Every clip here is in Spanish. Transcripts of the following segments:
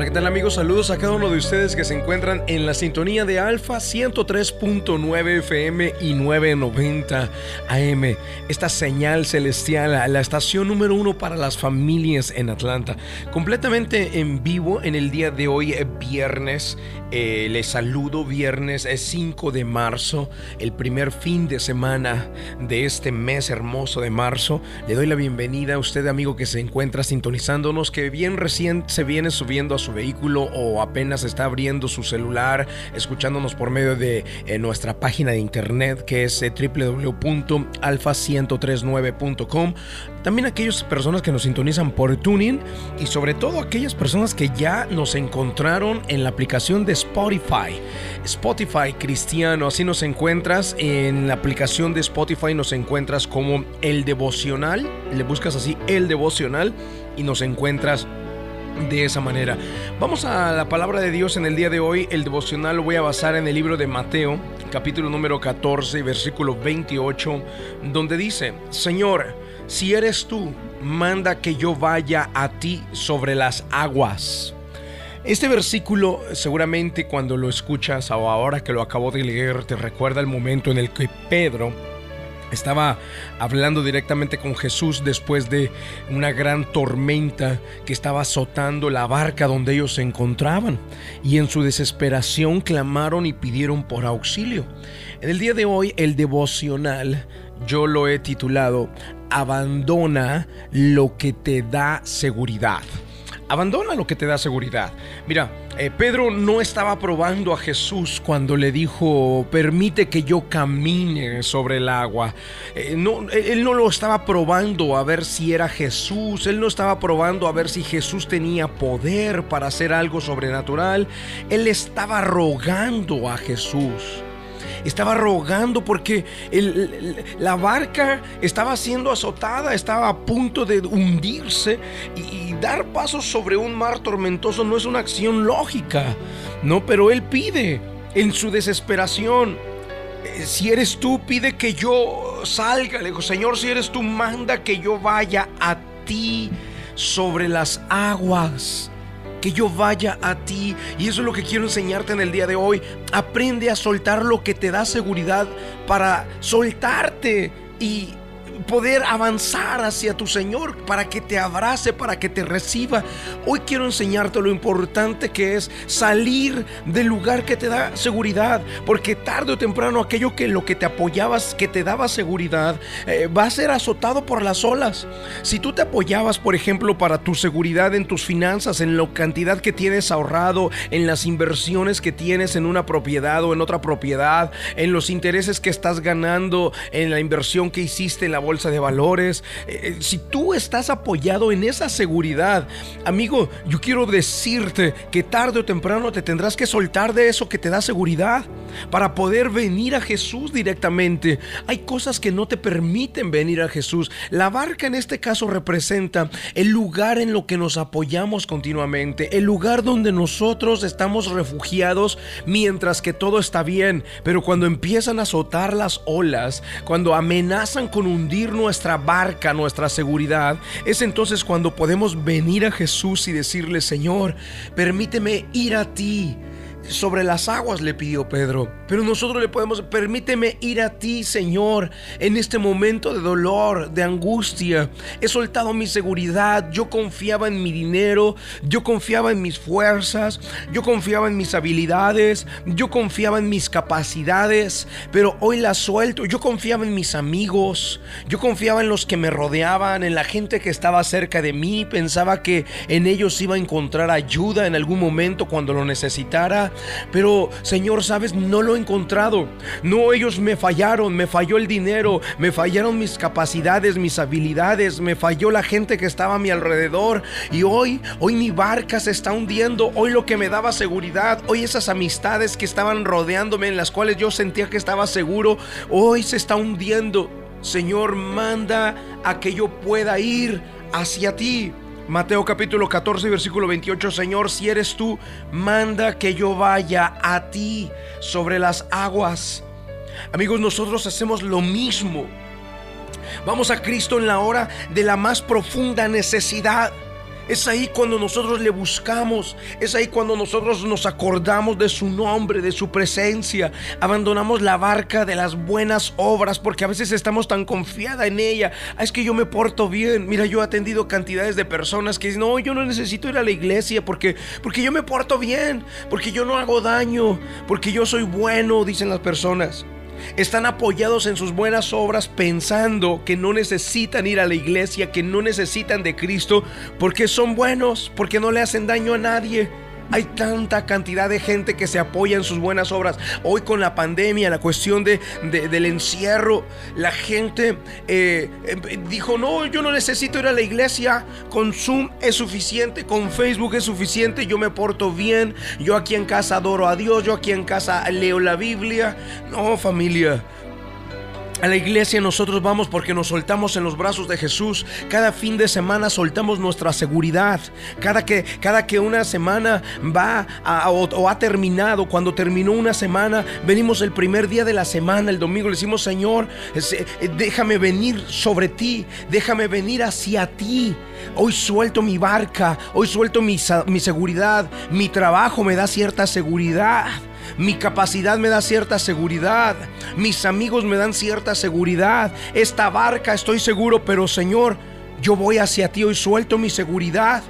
Hola, ¿qué tal amigos? Saludos a cada uno de ustedes que se encuentran en la sintonía de Alfa 103.9 FM y 990 AM. Esta señal celestial, la estación número uno para las familias en Atlanta. Completamente en vivo en el día de hoy, eh, viernes. Eh, les saludo, viernes es 5 de marzo, el primer fin de semana de este mes hermoso de marzo. Le doy la bienvenida a usted, amigo, que se encuentra sintonizándonos, que bien recién se viene subiendo a su vehículo o apenas está abriendo su celular, escuchándonos por medio de eh, nuestra página de internet que es eh, www.alfa1039.com. También aquellas personas que nos sintonizan por tuning y sobre todo aquellas personas que ya nos encontraron en la aplicación de Spotify. Spotify cristiano, así nos encuentras en la aplicación de Spotify, nos encuentras como el devocional, le buscas así el devocional y nos encuentras de esa manera. Vamos a la palabra de Dios en el día de hoy. El devocional lo voy a basar en el libro de Mateo, capítulo número 14, versículo 28, donde dice, Señor, si eres tú, manda que yo vaya a ti sobre las aguas. Este versículo seguramente cuando lo escuchas o ahora que lo acabo de leer te recuerda el momento en el que Pedro estaba hablando directamente con Jesús después de una gran tormenta que estaba azotando la barca donde ellos se encontraban y en su desesperación clamaron y pidieron por auxilio. En el día de hoy el devocional yo lo he titulado Abandona lo que te da seguridad. Abandona lo que te da seguridad. Mira, eh, Pedro no estaba probando a Jesús cuando le dijo, permite que yo camine sobre el agua. Eh, no, él no lo estaba probando a ver si era Jesús, él no estaba probando a ver si Jesús tenía poder para hacer algo sobrenatural, él estaba rogando a Jesús estaba rogando porque la barca estaba siendo azotada, estaba a punto de hundirse y, dar pasos sobre un mar tormentoso no es una acción lógica, ¿no? Pero él pide en su desesperación, eh, si eres tú, pide que yo salga. Le dijo, Señor, si eres tú, manda que yo vaya a ti sobre las aguas que yo vaya a ti. Y eso es lo que quiero enseñarte en el día de hoy. Aprende a soltar lo que te da seguridad para soltarte y poder avanzar hacia tu Señor para que te abrace, para que te reciba. Hoy quiero enseñarte lo importante que es salir del lugar que te da seguridad, porque tarde o temprano aquello que lo que te apoyabas, que te daba seguridad, eh, va a ser azotado por las olas. Si tú te apoyabas, por ejemplo, para tu seguridad en tus finanzas, en la cantidad que tienes ahorrado, en las inversiones que tienes en una propiedad o en otra propiedad, en los intereses que estás ganando, en la inversión que hiciste en la bolsa de valores, eh, eh, si tú estás apoyado en esa seguridad, amigo, yo quiero decirte que tarde o temprano te tendrás que soltar de eso que te da seguridad para poder venir a Jesús directamente. Hay cosas que no te permiten venir a Jesús. La barca en este caso representa el lugar en lo que nos apoyamos continuamente, el lugar donde nosotros estamos refugiados mientras que todo está bien, pero cuando empiezan a azotar las olas, cuando amenazan con hundir nuestra barca, nuestra seguridad, es entonces cuando podemos venir a Jesús y decirle, Señor, permíteme ir a ti sobre las aguas, le pidió Pedro. Pero nosotros le podemos, permíteme ir a ti, Señor, en este momento de dolor, de angustia. He soltado mi seguridad, yo confiaba en mi dinero, yo confiaba en mis fuerzas, yo confiaba en mis habilidades, yo confiaba en mis capacidades, pero hoy las suelto. Yo confiaba en mis amigos, yo confiaba en los que me rodeaban, en la gente que estaba cerca de mí, pensaba que en ellos iba a encontrar ayuda en algún momento cuando lo necesitara pero Señor, sabes, no lo he encontrado. No, ellos me fallaron, me falló el dinero, me fallaron mis capacidades, mis habilidades, me falló la gente que estaba a mi alrededor. Y hoy, hoy mi barca se está hundiendo. Hoy lo que me daba seguridad, hoy esas amistades que estaban rodeándome, en las cuales yo sentía que estaba seguro, hoy se está hundiendo. Señor, manda a que yo pueda ir hacia ti. Mateo capítulo 14, versículo 28, Señor, si eres tú, manda que yo vaya a ti sobre las aguas. Amigos, nosotros hacemos lo mismo. Vamos a Cristo en la hora de la más profunda necesidad. Es ahí cuando nosotros le buscamos. Es ahí cuando nosotros nos acordamos de su nombre, de su presencia. Abandonamos la barca de las buenas obras porque a veces estamos tan confiada en ella. Ah, es que yo me porto bien. Mira, yo he atendido cantidades de personas que dicen, no, yo no necesito ir a la iglesia porque, porque yo me porto bien, porque yo no hago daño, porque yo soy bueno, dicen las personas. Están apoyados en sus buenas obras pensando que no necesitan ir a la iglesia, que no necesitan de Cristo, porque son buenos, porque no le hacen daño a nadie. Hay tanta cantidad de gente que se apoya en sus buenas obras. Hoy con la pandemia, la cuestión de, del encierro, la gente eh, eh, dijo, no, yo no necesito ir a la iglesia. Con Zoom es suficiente, con Facebook es suficiente, yo me porto bien. Yo aquí en casa adoro a Dios, yo aquí en casa leo la Biblia. No, familia. A la iglesia nosotros vamos porque nos soltamos en los brazos de Jesús. Cada fin de semana soltamos nuestra seguridad. Cada que, cada que una semana va o, ha terminado, cuando terminó una semana, venimos el primer día de la semana, el domingo, le decimos, Señor, eh, déjame venir sobre ti, déjame venir hacia ti. Hoy suelto mi barca, hoy suelto mi, mi seguridad, mi trabajo me da cierta seguridad. Mi capacidad me da cierta seguridad. Mis amigos me dan cierta seguridad. Esta barca estoy seguro, pero Señor, yo voy hacia ti. Hoy suelto mi seguridad.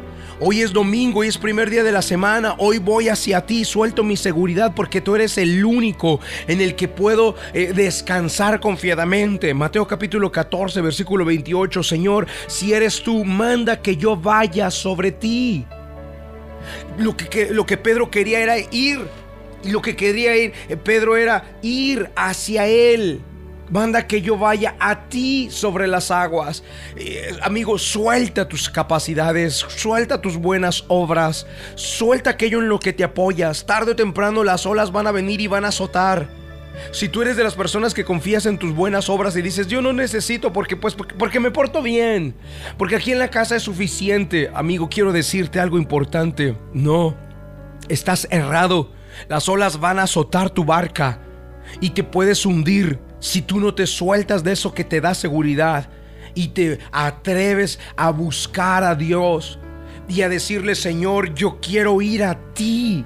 Hoy es domingo, hoy es primer día de la semana. Hoy voy hacia ti, suelto mi seguridad porque tú eres el único en el que puedo eh, descansar confiadamente. Mateo capítulo 14, versículo 28. Señor, si eres tú, manda que yo vaya sobre ti. Lo que, lo que Pedro quería era ir y lo que quería ir eh, Pedro era ir hacia él. Manda que yo vaya a ti sobre las aguas. Eh, amigo, suelta tus capacidades, suelta tus buenas obras, suelta aquello en lo que te apoyas. Tarde o temprano las olas van a venir y van a azotar. Si tú eres de las personas que confías en tus buenas obras y dices, yo no necesito porque pues porque me porto bien, porque aquí en la casa es suficiente, amigo, quiero decirte algo importante. No, estás errado. Las olas van a azotar tu barca y te puedes hundir si tú no te sueltas de eso que te da seguridad y te atreves a buscar a Dios y a decirle, Señor, yo quiero ir a ti.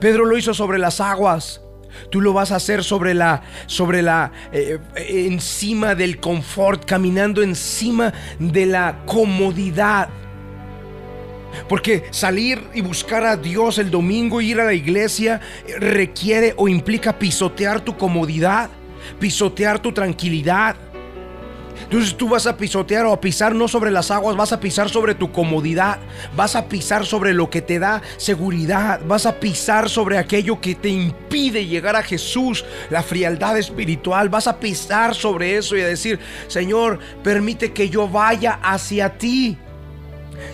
Pedro lo hizo sobre las aguas. Tú lo vas a hacer sobre la, sobre la, eh, encima del confort, caminando encima de la comodidad. Porque salir y buscar a Dios el domingo, ir a la iglesia, requiere o implica pisotear tu comodidad, pisotear tu tranquilidad. Entonces tú vas a pisotear o a pisar no sobre las aguas, vas a pisar sobre tu comodidad, vas a pisar sobre lo que te da seguridad, vas a pisar sobre aquello que te impide llegar a Jesús, la frialdad espiritual, vas a pisar sobre eso y a decir, Señor, permite que yo vaya hacia ti.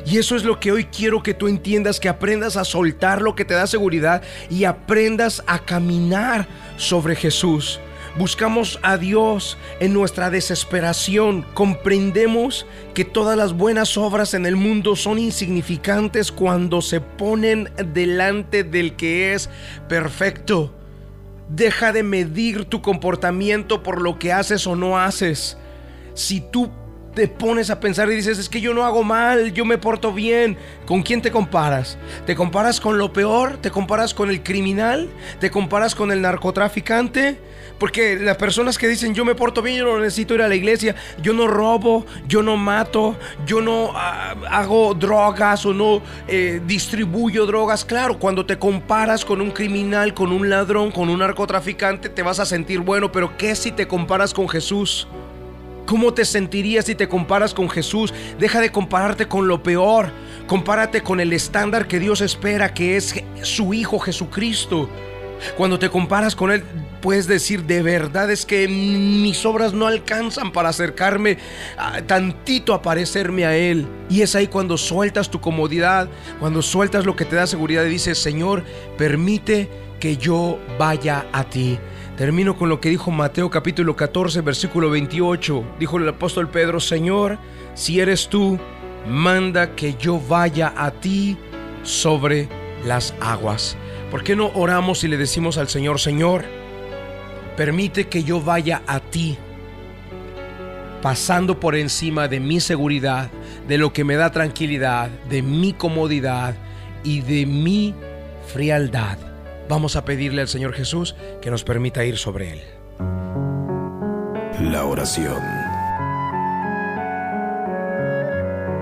Y eso es lo que hoy quiero que tú entiendas, que aprendas a soltar lo que te da seguridad y aprendas a caminar sobre Jesús. Buscamos a Dios en nuestra desesperación. Comprendemos que todas las buenas obras en el mundo son insignificantes cuando se ponen delante del que es perfecto. Deja de medir tu comportamiento por lo que haces o no haces. Si tú te pones a pensar y dices, es que yo no hago mal, yo me porto bien. ¿Con quién te comparas? ¿Te comparas con lo peor? ¿Te comparas con el criminal? ¿Te comparas con el narcotraficante? Porque las personas que dicen, yo me porto bien, yo no necesito ir a la iglesia, yo no robo, yo no mato, yo no ah, hago drogas o no eh, distribuyo drogas. Claro, cuando te comparas con un criminal, con un ladrón, con un narcotraficante, te vas a sentir bueno, pero ¿qué si te comparas con Jesús? ¿Cómo te sentirías si te comparas con Jesús? Deja de compararte con lo peor. Compárate con el estándar que Dios espera, que es su Hijo Jesucristo. Cuando te comparas con Él, puedes decir, de verdad es que mis obras no alcanzan para acercarme tantito a parecerme a Él. Y es ahí cuando sueltas tu comodidad, cuando sueltas lo que te da seguridad y dices, Señor, permite que yo vaya a ti. Termino con lo que dijo Mateo capítulo 14, versículo 28. Dijo el apóstol Pedro, Señor, si eres tú, manda que yo vaya a ti sobre las aguas. ¿Por qué no oramos y le decimos al Señor, Señor, permite que yo vaya a ti, pasando por encima de mi seguridad, de lo que me da tranquilidad, de mi comodidad y de mi frialdad. Vamos a pedirle al Señor Jesús que nos permita ir sobre Él. La oración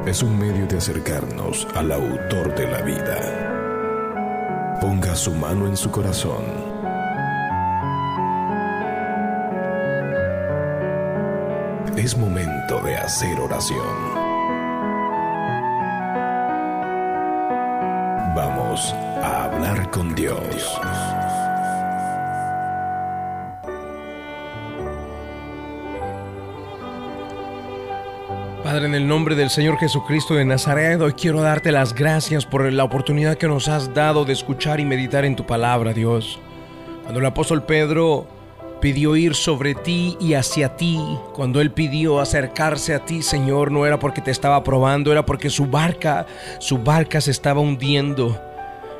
es un medio de acercarnos al autor de la vida. Ponga su mano en su corazón. Es momento de hacer oración. Vamos Padre, en el nombre del Señor Jesucristo de Nazaret, hoy quiero darte las gracias por la oportunidad que nos has dado de escuchar y meditar en tu palabra, Dios. Cuando el apóstol Pedro pidió ir sobre ti y hacia ti, cuando él pidió acercarse a ti, Señor, no era porque te estaba probando, era porque su barca, su barca se estaba hundiendo.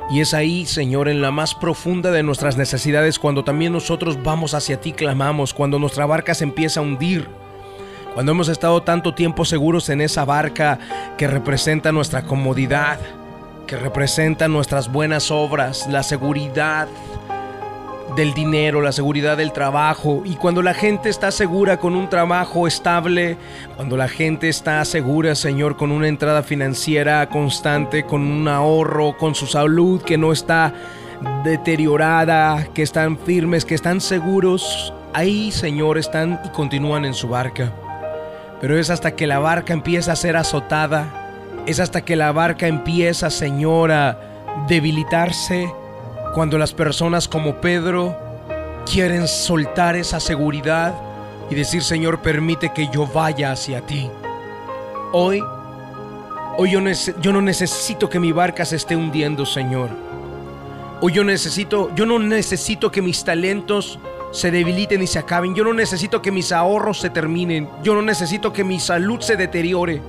Y es ahí, Señor, en la más profunda de nuestras necesidades, cuando también nosotros vamos hacia ti, clamamos, cuando nuestra barca se empieza a hundir cuando hemos estado tanto tiempo seguros en esa barca que representa nuestra comodidad, que representa nuestras buenas obras, la seguridad del dinero, la seguridad del trabajo. Y cuando la gente está segura con un trabajo estable, cuando la gente está segura, Señor, con una entrada financiera constante, con un ahorro, con su salud que no está deteriorada, que están firmes, que están seguros, ahí, Señor, están y continúan en su barca. Pero es hasta que la barca empieza a ser azotada, es hasta que la barca empieza, Señor, a debilitarse, cuando las personas como Pedro quieren soltar esa seguridad y decir, Señor, permite que yo vaya hacia ti. Hoy, hoy yo, no necesito que mi barca se esté hundiendo, Señor. Hoy yo necesito, yo no necesito que mis talentos se debiliten y se acaben. Yo no necesito que mis ahorros se terminen. Yo no necesito que mi salud se deteriore.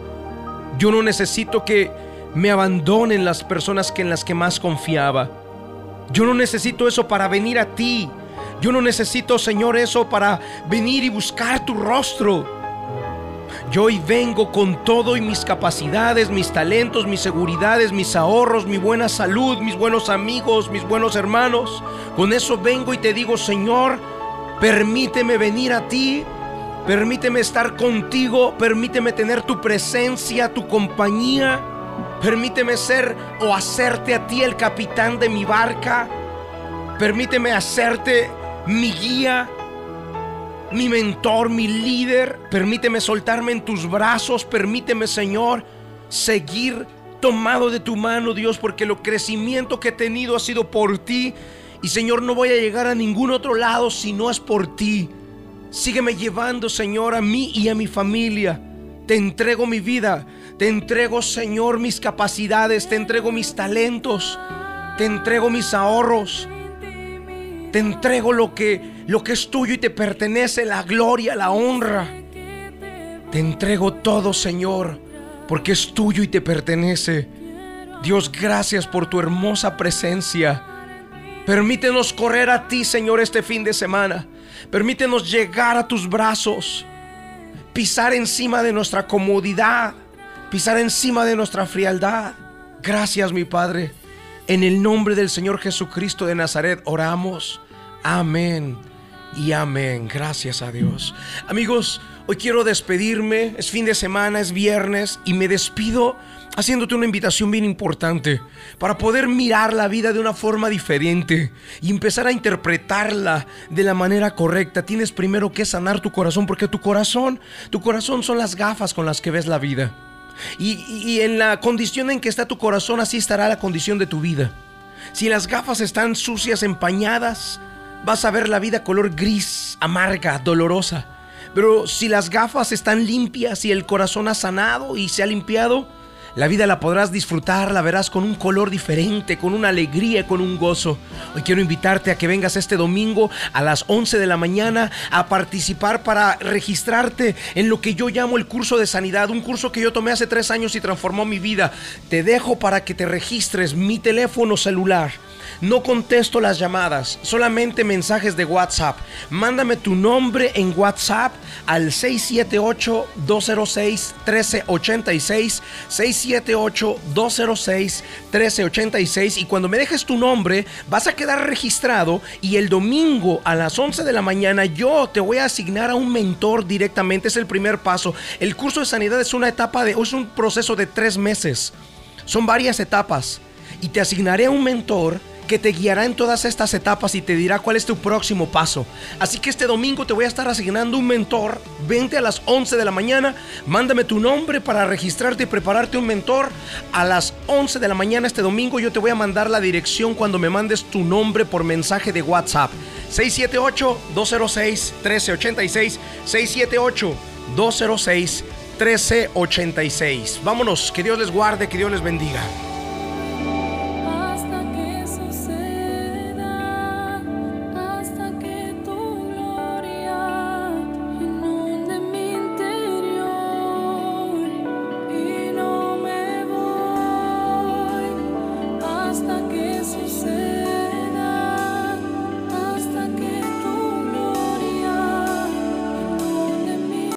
Yo no necesito que me abandonen las personas que en las que más confiaba. Yo no necesito eso para venir a ti. Yo no necesito, Señor, eso para venir y buscar tu rostro. Yo hoy vengo con todo y mis capacidades, mis talentos, mis seguridades, mis ahorros, mi buena salud, mis buenos amigos, mis buenos hermanos. Con eso vengo y te digo, Señor, Permíteme venir a ti. Permíteme estar contigo. Permíteme tener tu presencia, tu compañía. Permíteme ser o hacerte a ti el capitán de mi barca. Permíteme hacerte mi guía, mi mentor, mi líder. Permíteme soltarme en tus brazos. Permíteme, Señor, seguir tomado de tu mano, Dios, porque el crecimiento que he tenido ha sido por ti y Señor, no voy a llegar a ningún otro lado si no es por ti. Sígueme llevando, Señor, a mí y a mi familia. Te entrego mi vida. Te entrego, Señor, mis capacidades. Te entrego mis talentos. Te entrego mis ahorros. Te entrego lo que, lo que es tuyo y te pertenece, la gloria, la honra. Te entrego todo, Señor, porque es tuyo y te pertenece. Dios, gracias por tu hermosa presencia. Permítenos correr a ti, Señor, este fin de semana. Permítenos llegar a tus brazos, pisar encima de nuestra comodidad, pisar encima de nuestra frialdad. Gracias, mi Padre. En el nombre del Señor Jesucristo de Nazaret oramos. Amén y amén. Gracias a Dios. Amigos, hoy quiero despedirme. Es fin de semana, es viernes y me despido haciéndote una invitación bien importante para poder mirar la vida de una forma diferente y empezar a interpretarla de la manera correcta. Tienes primero que sanar tu corazón porque tu corazón, tu corazón son las gafas con las que ves la vida. Y, en la condición en que está tu corazón, así estará la condición de tu vida. Si las gafas están sucias, empañadas, vas a ver la vida color gris, amarga, dolorosa. Pero si las gafas están limpias y el corazón ha sanado y se ha limpiado, La vida la podrás disfrutar, la verás con un color diferente, con una alegría, con un gozo. Hoy quiero invitarte a que vengas este domingo a las 11 de la mañana a participar para registrarte en lo que yo llamo el curso de sanidad, un curso que yo tomé hace tres años y transformó mi vida. Te dejo para que te registres mi teléfono celular no contesto las llamadas, solamente mensajes de WhatsApp. Mándame tu nombre en WhatsApp al 678-206-1386. 678-206-1386. Y cuando me dejes tu nombre, vas a quedar registrado y el domingo a las 11 de la mañana yo te voy a asignar a un mentor directamente. Es el primer paso. El curso de sanidad es una etapa de, es un proceso de tres meses. Son varias etapas. Y te asignaré a un mentor que te guiará en todas estas etapas y te dirá cuál es tu próximo paso. Así que este domingo te voy a estar asignando un mentor. Vente a las 11 de la mañana, mándame tu nombre para registrarte y prepararte un mentor. A las 11 de la mañana este domingo yo te voy a mandar la dirección cuando me mandes tu nombre por mensaje de WhatsApp. 678-206-1386. 678-206-1386. Vámonos, que Dios les guarde, que Dios les bendiga.